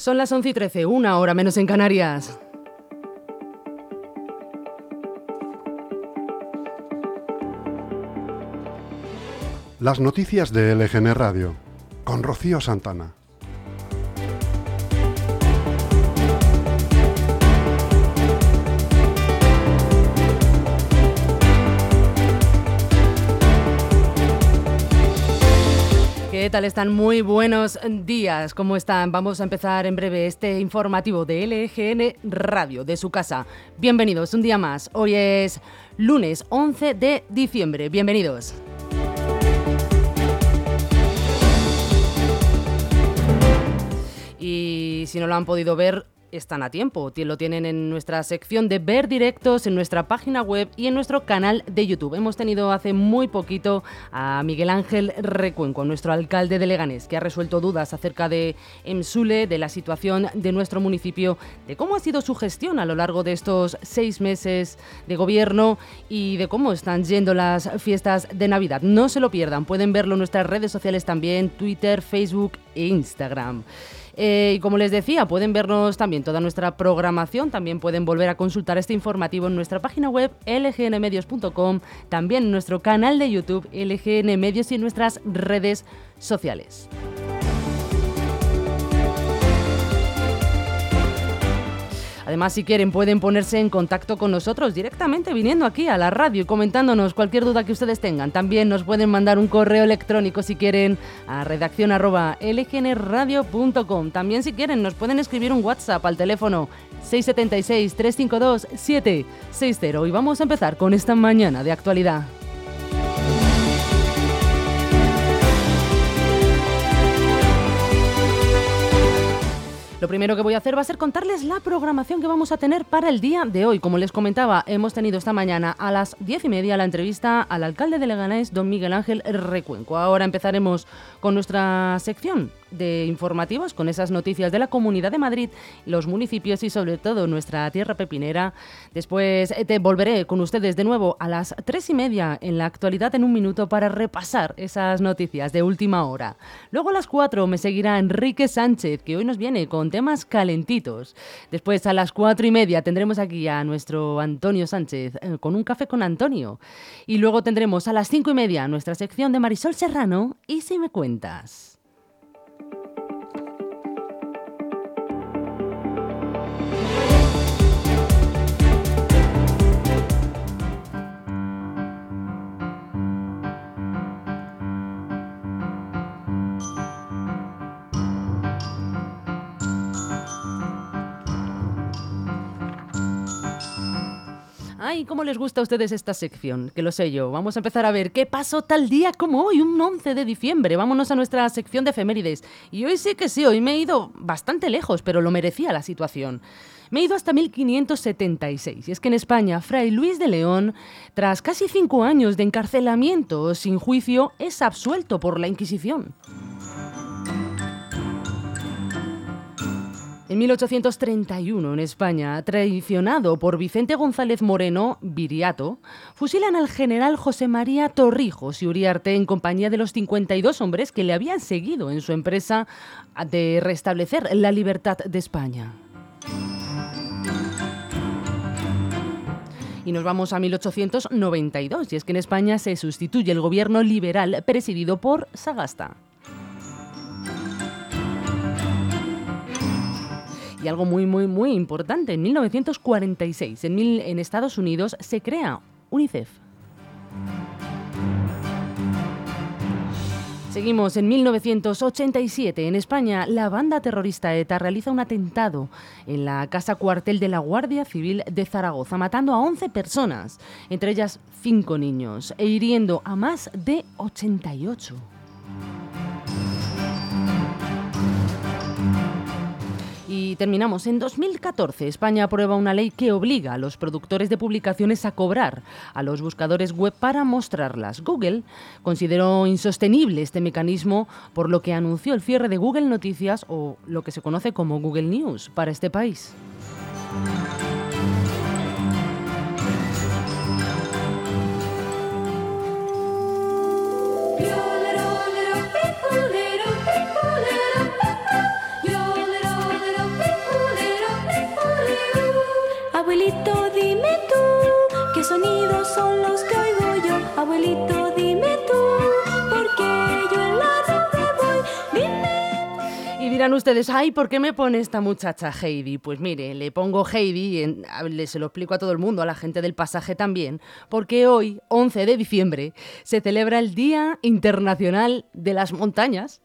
Son las 11 y 13, una hora menos en Canarias. Las noticias de LGN Radio, con Rocío Santana. ¿Qué tal están? Muy buenos días. ¿Cómo están? Vamos a empezar en breve este informativo de LGN Radio, de su casa. Bienvenidos un día más. Hoy es lunes 11 de diciembre. Bienvenidos. Y si no lo han podido ver, están a tiempo. Lo tienen en nuestra sección de ver directos, en nuestra página web y en nuestro canal de YouTube. Hemos tenido hace muy poquito a Miguel Ángel Recuenco, nuestro alcalde de Leganés, que ha resuelto dudas acerca de Emsule, de la situación de nuestro municipio, de cómo ha sido su gestión a lo largo de estos seis meses de gobierno y de cómo están yendo las fiestas de Navidad. No se lo pierdan, pueden verlo en nuestras redes sociales también, Twitter, Facebook e Instagram. Eh, y como les decía, pueden vernos también toda nuestra programación, también pueden volver a consultar este informativo en nuestra página web lgnmedios.com, también en nuestro canal de YouTube LGN Medios y en nuestras redes sociales. Además, si quieren, pueden ponerse en contacto con nosotros directamente viniendo aquí a la radio y comentándonos cualquier duda que ustedes tengan. También nos pueden mandar un correo electrónico si quieren a redacción.lgnradio.com. También si quieren, nos pueden escribir un WhatsApp al teléfono 676-352-760. Y vamos a empezar con esta mañana de actualidad. Lo primero que voy a hacer va a ser contarles la programación que vamos a tener para el día de hoy. Como les comentaba, hemos tenido esta mañana a las diez y media la entrevista al alcalde de Leganés, don Miguel Ángel Recuenco. Ahora empezaremos con nuestra sección de informativos con esas noticias de la Comunidad de Madrid, los municipios y sobre todo nuestra tierra pepinera. Después eh, te volveré con ustedes de nuevo a las tres y media en la actualidad en un minuto para repasar esas noticias de última hora. Luego a las cuatro me seguirá Enrique Sánchez, que hoy nos viene con temas calentitos. Después a las cuatro y media tendremos aquí a nuestro Antonio Sánchez eh, con un café con Antonio. Y luego tendremos a las cinco y media nuestra sección de Marisol Serrano y si me cuentas. Ay, ¿cómo les gusta a ustedes esta sección? Que lo sé yo. Vamos a empezar a ver qué pasó tal día como hoy, un 11 de diciembre. Vámonos a nuestra sección de efemérides. Y hoy sí que sí, hoy me he ido bastante lejos, pero lo merecía la situación. Me he ido hasta 1576, y es que en España, Fray Luis de León, tras casi cinco años de encarcelamiento sin juicio, es absuelto por la Inquisición. En 1831, en España, traicionado por Vicente González Moreno, Viriato, fusilan al general José María Torrijos y Uriarte en compañía de los 52 hombres que le habían seguido en su empresa de restablecer la libertad de España. Y nos vamos a 1892, y es que en España se sustituye el gobierno liberal presidido por Sagasta. Y algo muy, muy, muy importante, en 1946, en, en Estados Unidos, se crea UNICEF. Seguimos en 1987. En España, la banda terrorista ETA realiza un atentado en la casa cuartel de la Guardia Civil de Zaragoza, matando a 11 personas, entre ellas 5 niños, e hiriendo a más de 88. Y terminamos. En 2014, España aprueba una ley que obliga a los productores de publicaciones a cobrar a los buscadores web para mostrarlas. Google consideró insostenible este mecanismo, por lo que anunció el cierre de Google Noticias o lo que se conoce como Google News para este país. Dime tú, porque yo en la voy. Dime. Y dirán ustedes, ay, ¿por qué me pone esta muchacha Heidi? Pues mire, le pongo Heidi, en, le, se lo explico a todo el mundo, a la gente del pasaje también, porque hoy, 11 de diciembre, se celebra el Día Internacional de las Montañas.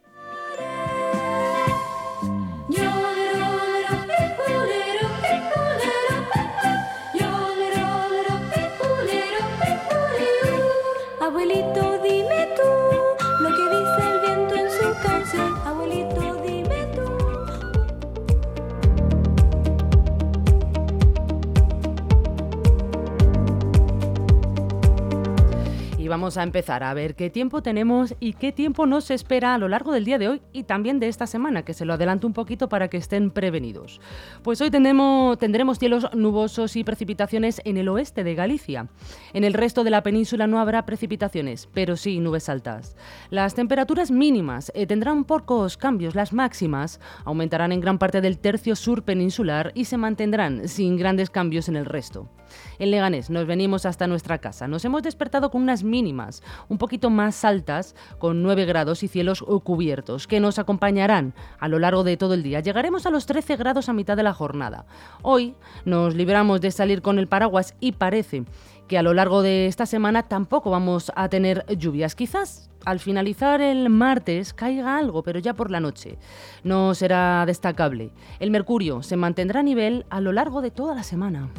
Vamos a empezar a ver qué tiempo tenemos y qué tiempo nos espera a lo largo del día de hoy y también de esta semana, que se lo adelanto un poquito para que estén prevenidos. Pues hoy tendremos, cielos nubosos y precipitaciones en el oeste de Galicia. En el resto de la península no habrá precipitaciones, pero sí nubes altas. Las temperaturas mínimas eh, tendrán pocos cambios, las máximas aumentarán en gran parte del tercio sur peninsular y se mantendrán sin grandes cambios en el resto. En Leganés nos venimos hasta nuestra casa. Nos hemos despertado con unas mínimas un poquito más altas, con 9 grados y cielos cubiertos, que nos acompañarán a lo largo de todo el día. Llegaremos a los 13 grados a mitad de la jornada. Hoy nos libramos de salir con el paraguas y parece que a lo largo de esta semana tampoco vamos a tener lluvias. Quizás al finalizar el martes caiga algo, pero ya por la noche. No será destacable. El mercurio se mantendrá a nivel a lo largo de toda la semana.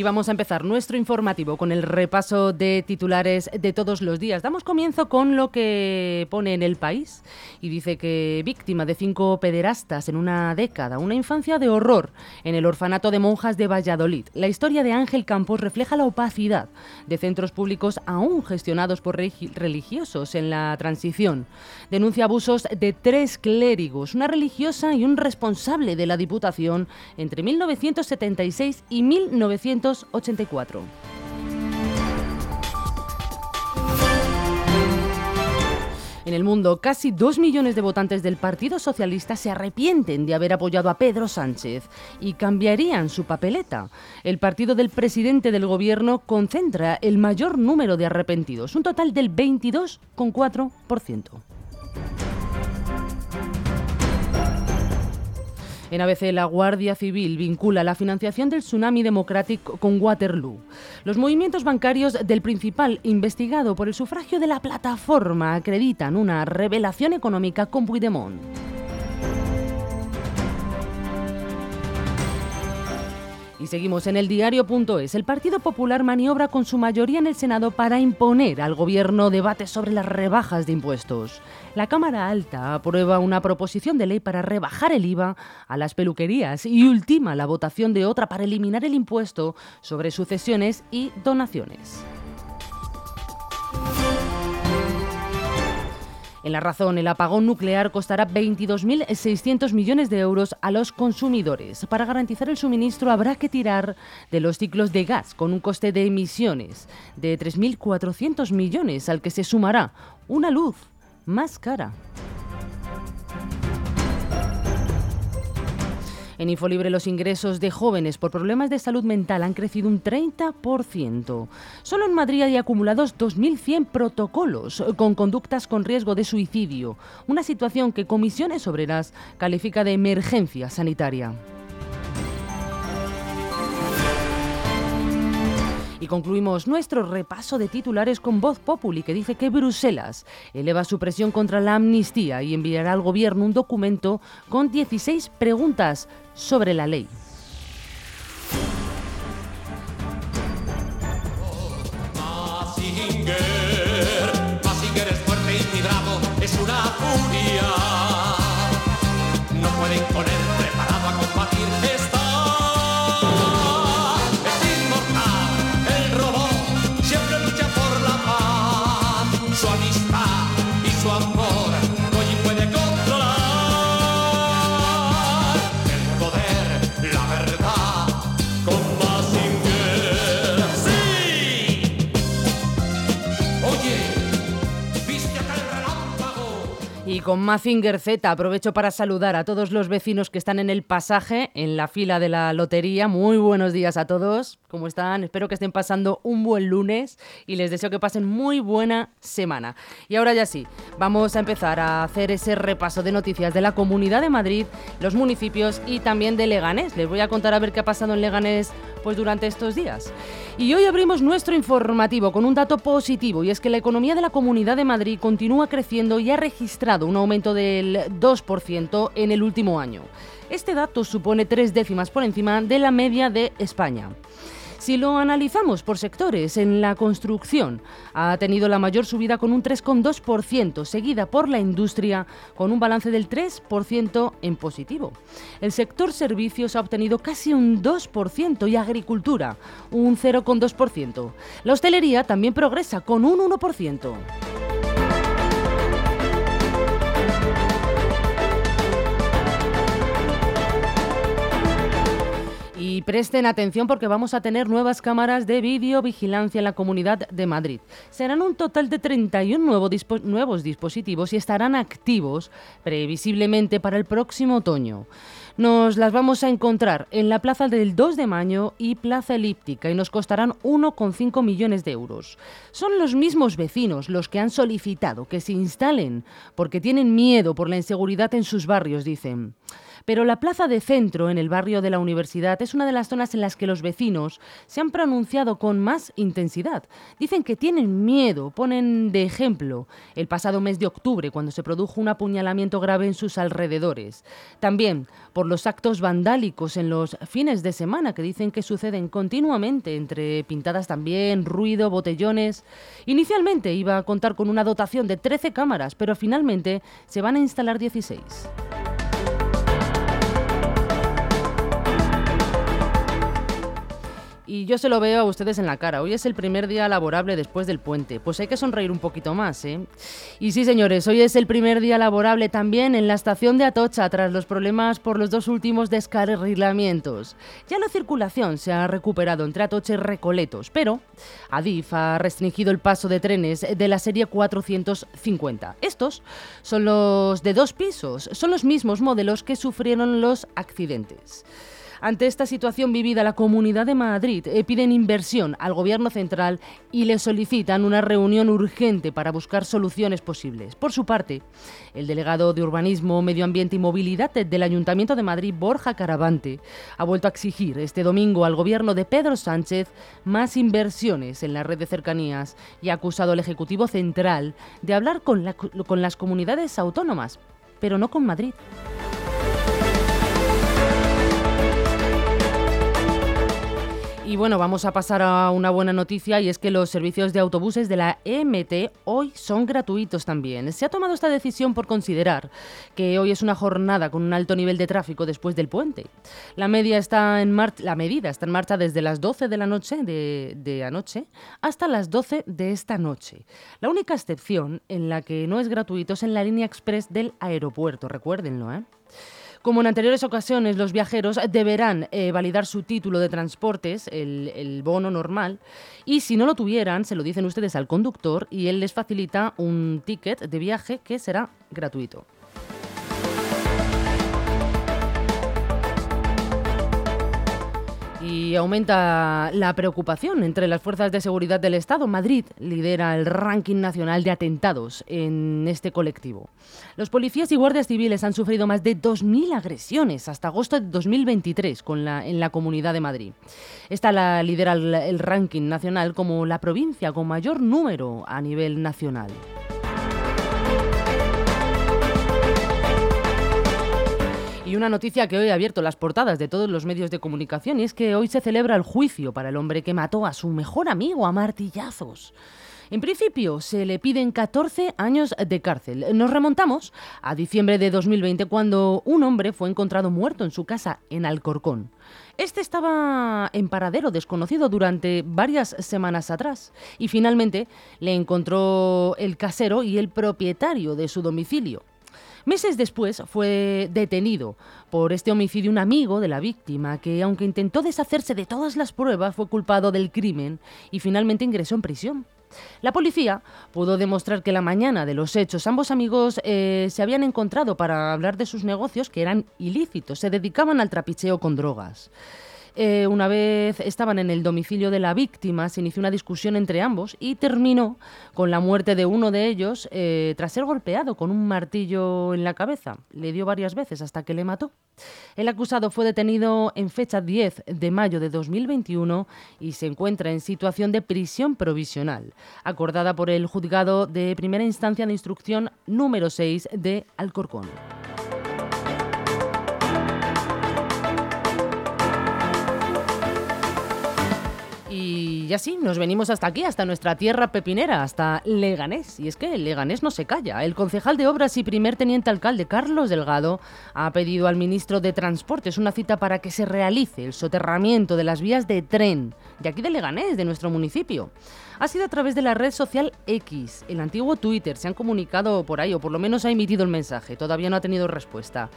Y vamos a empezar nuestro informativo con el repaso de titulares de todos los días. Damos comienzo con lo que pone en el país y dice que víctima de cinco pederastas en una década, una infancia de horror en el orfanato de monjas de Valladolid. La historia de Ángel Campos refleja la opacidad de centros públicos aún gestionados por religiosos en la transición. Denuncia abusos de tres clérigos, una religiosa y un responsable de la Diputación entre 1976 y 1980. En el mundo, casi dos millones de votantes del Partido Socialista se arrepienten de haber apoyado a Pedro Sánchez y cambiarían su papeleta. El partido del presidente del gobierno concentra el mayor número de arrepentidos, un total del 22,4%. En ABC, la Guardia Civil vincula la financiación del tsunami democrático con Waterloo. Los movimientos bancarios del principal investigado por el sufragio de la plataforma acreditan una revelación económica con Puigdemont. Y seguimos en el diario.es. El Partido Popular maniobra con su mayoría en el Senado para imponer al gobierno debates sobre las rebajas de impuestos. La Cámara Alta aprueba una proposición de ley para rebajar el IVA a las peluquerías y ultima la votación de otra para eliminar el impuesto sobre sucesiones y donaciones. En la razón, el apagón nuclear costará 22.600 millones de euros a los consumidores. Para garantizar el suministro habrá que tirar de los ciclos de gas con un coste de emisiones de 3.400 millones al que se sumará una luz más cara. En Infolibre los ingresos de jóvenes por problemas de salud mental han crecido un 30%. Solo en Madrid hay acumulados 2.100 protocolos con conductas con riesgo de suicidio, una situación que Comisiones Obreras califica de emergencia sanitaria. Y concluimos nuestro repaso de titulares con Voz Populi, que dice que Bruselas eleva su presión contra la amnistía y enviará al gobierno un documento con 16 preguntas sobre la ley. Con Mazinger Z aprovecho para saludar a todos los vecinos que están en el pasaje, en la fila de la lotería. Muy buenos días a todos. ¿Cómo están? Espero que estén pasando un buen lunes y les deseo que pasen muy buena semana. Y ahora ya sí, vamos a empezar a hacer ese repaso de noticias de la Comunidad de Madrid, los municipios y también de Leganés. Les voy a contar a ver qué ha pasado en Leganés pues durante estos días. Y hoy abrimos nuestro informativo con un dato positivo y es que la economía de la Comunidad de Madrid continúa creciendo y ha registrado un aumento del 2% en el último año. Este dato supone tres décimas por encima de la media de España. Si lo analizamos por sectores, en la construcción ha tenido la mayor subida con un 3,2%, seguida por la industria con un balance del 3% en positivo. El sector servicios ha obtenido casi un 2% y agricultura un 0,2%. La hostelería también progresa con un 1%. Y presten atención porque vamos a tener nuevas cámaras de videovigilancia en la Comunidad de Madrid. Serán un total de 31 nuevos dispositivos y estarán activos previsiblemente para el próximo otoño. Nos las vamos a encontrar en la Plaza del 2 de Mayo y Plaza Elíptica y nos costarán 1,5 millones de euros. Son los mismos vecinos los que han solicitado que se instalen porque tienen miedo por la inseguridad en sus barrios, dicen. Pero la plaza de centro, en el barrio de la universidad, es una de las zonas en las que los vecinos se han pronunciado con más intensidad. Dicen que tienen miedo, ponen de ejemplo el pasado mes de octubre, cuando se produjo un apuñalamiento grave en sus alrededores. También por los actos vandálicos en los fines de semana, que dicen que suceden continuamente, entre pintadas también, ruido, botellones. Inicialmente iba a contar con una dotación de 13 cámaras, pero finalmente se van a instalar 16. Y yo se lo veo a ustedes en la cara. Hoy es el primer día laborable después del puente. Pues hay que sonreír un poquito más, ¿eh? Y sí, señores, hoy es el primer día laborable también en la estación de Atocha tras los problemas por los dos últimos descarrilamientos. Ya la circulación se ha recuperado entre Atocha y Recoletos, pero Adif ha restringido el paso de trenes de la serie 450. Estos son los de dos pisos, son los mismos modelos que sufrieron los accidentes. Ante esta situación vivida, la Comunidad de Madrid eh, piden inversión al Gobierno central y le solicitan una reunión urgente para buscar soluciones posibles. Por su parte, el delegado de Urbanismo, Medio Ambiente y Movilidad del Ayuntamiento de Madrid, Borja Caravante, ha vuelto a exigir este domingo al Gobierno de Pedro Sánchez más inversiones en la red de cercanías y ha acusado al Ejecutivo Central de hablar con las comunidades autónomas, pero no con Madrid. Y bueno, vamos a pasar a una buena noticia y es que los servicios de autobuses de la EMT hoy son gratuitos también. Se ha tomado esta decisión por considerar que hoy es una jornada con un alto nivel de tráfico después del puente. La, media medida está en marcha desde las 12 de la noche de, de anoche hasta las 12 de esta noche. La única excepción en la que no es gratuito es en la línea express del aeropuerto, recuérdenlo, ¿eh? Como en anteriores ocasiones, los viajeros deberán eh, validar su título de transportes, el, el, bono normal, y si no lo tuvieran, se lo dicen ustedes al conductor y él les facilita un ticket de viaje que será gratuito. Y aumenta la preocupación entre las fuerzas de seguridad del Estado. Madrid lidera el ranking nacional de atentados en este colectivo. Los policías y guardias civiles han sufrido más de 2.000 agresiones hasta agosto de 2023 con la, en la Comunidad de Madrid. Esta la lidera el ranking nacional como la provincia con mayor número a nivel nacional. Y una noticia que hoy ha abierto las portadas de todos los medios de comunicación y es que hoy se celebra el juicio para el hombre que mató a su mejor amigo a martillazos. En principio, se le piden 14 años de cárcel. Nos remontamos a diciembre de 2020, cuando un hombre fue encontrado muerto en su casa en Alcorcón. Este estaba en paradero desconocido durante varias semanas atrás y finalmente le encontró el casero y el propietario de su domicilio. Meses después fue detenido por este homicidio un amigo de la víctima que, aunque intentó deshacerse de todas las pruebas, fue culpado del crimen y finalmente ingresó en prisión. La policía pudo demostrar que la mañana de los hechos ambos amigos eh, se habían encontrado para hablar de sus negocios que eran ilícitos, se dedicaban al trapicheo con drogas. Eh, una vez estaban en el domicilio de la víctima, se inició una discusión entre ambos y terminó con la muerte de uno de ellos eh, tras ser golpeado con un martillo en la cabeza. Le dio varias veces hasta que le mató. El acusado fue detenido en fecha 10 de mayo de 2021 y se encuentra en situación de prisión provisional, acordada por el juzgado de primera instancia de instrucción número 6 de Alcorcón. Y así nos venimos hasta aquí, hasta nuestra tierra pepinera, hasta Leganés. Y es que Leganés no se calla. El concejal de Obras y primer teniente alcalde Carlos Delgado ha pedido al ministro de Transportes una cita para que se realice el soterramiento de las vías de tren de aquí de Leganés, de nuestro municipio ha sido a través de la red social X, el antiguo Twitter. Se han comunicado por ahí, o por lo menos ha emitido el mensaje. Todavía no ha tenido respuesta.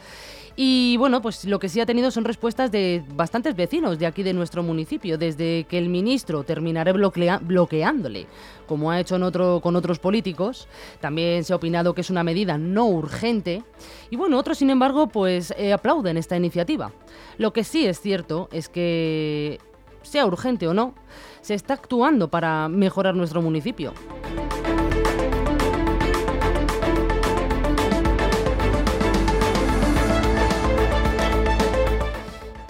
Y bueno, pues lo que sí ha tenido son respuestas de bastantes vecinos de aquí de nuestro municipio, desde que el ministro terminará bloqueándole, como ha hecho en otro, con otros políticos. También se ha opinado que es una medida no urgente. Y bueno, otros, sin embargo, pues eh, aplauden esta iniciativa. Lo que sí es cierto es que, sea urgente o no, se está actuando para mejorar nuestro municipio.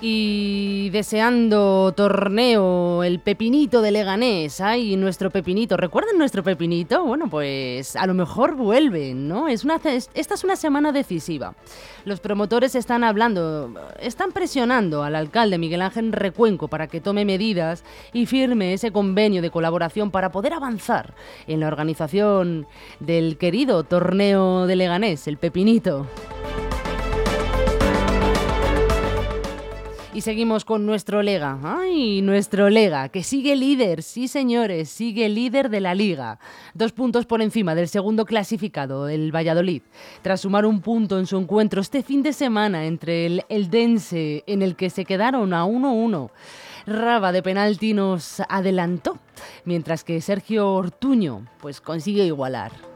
Y deseando torneo, el pepinito de Leganés. Ay, nuestro pepinito. ¿Recuerdan nuestro pepinito? Bueno, pues a lo mejor vuelven, ¿no? Es una, esta es una semana decisiva. Los promotores están hablando, están presionando al alcalde Miguel Ángel Recuenco para que tome medidas y firme ese convenio de colaboración para poder avanzar en la organización del querido torneo de Leganés, el pepinito. Y seguimos con nuestro Lega. ¡Ay, nuestro Lega! Que sigue líder, sí señores, sigue líder de la liga. Dos puntos por encima del segundo clasificado, el Valladolid. Tras sumar un punto en su encuentro este fin de semana entre el Eldense, en el que se quedaron a 1-1. Raba de penalti nos adelantó, mientras que Sergio Ortuño pues consigue igualar.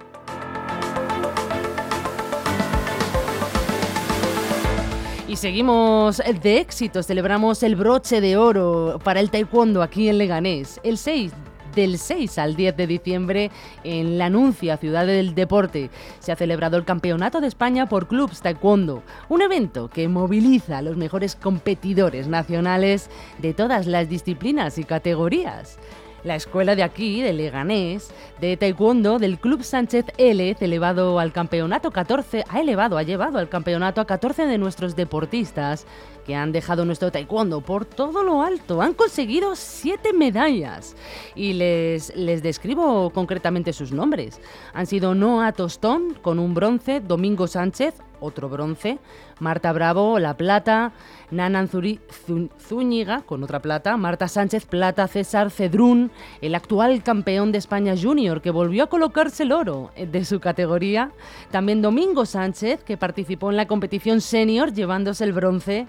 Seguimos de éxito, celebramos el broche de oro para el taekwondo aquí en Leganés. El 6 del 6 al 10 de diciembre en la Anuncia, Ciudad del Deporte. Se ha celebrado el Campeonato de España por Clubs Taekwondo, un evento que moviliza a los mejores competidores nacionales de todas las disciplinas y categorías. La escuela de aquí, de Leganés, de Taekwondo del Club Sánchez L, elevado al campeonato 14, ha elevado, ha llevado al campeonato a 14 de nuestros deportistas que han dejado nuestro taekwondo por todo lo alto. Han conseguido siete medallas. Y les, les describo concretamente sus nombres. Han sido Noah Tostón con un bronce, Domingo Sánchez, otro bronce, Marta Bravo, la plata, Nanan Zúñiga con otra plata, Marta Sánchez plata, César Cedrún, el actual campeón de España Junior que volvió a colocarse el oro de su categoría, también Domingo Sánchez que participó en la competición senior llevándose el bronce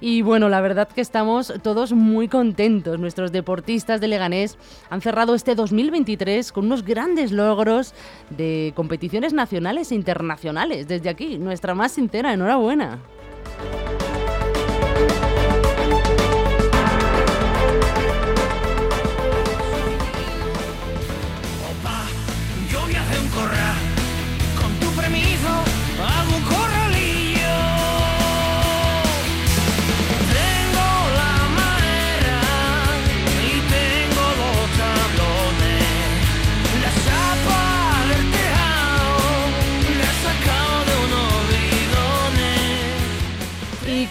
y bueno, la verdad que estamos todos muy contentos. Nuestros deportistas de Leganés han cerrado este 2023 con unos grandes logros de competiciones nacionales e internacionales. Desde aquí, nuestra más sincera enhorabuena.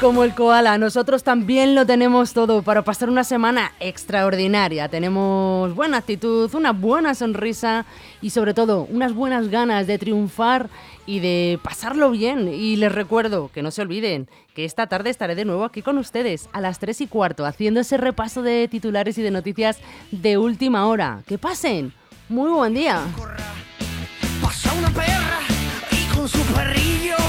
Como el koala, nosotros también lo tenemos todo para pasar una semana extraordinaria. Tenemos buena actitud, una buena sonrisa y sobre todo unas buenas ganas de triunfar y de pasarlo bien. Y les recuerdo que no se olviden que esta tarde estaré de nuevo aquí con ustedes a las 3 y cuarto haciendo ese repaso de titulares y de noticias de última hora. Que pasen. Muy buen día. Pasa una perra y con su perrillo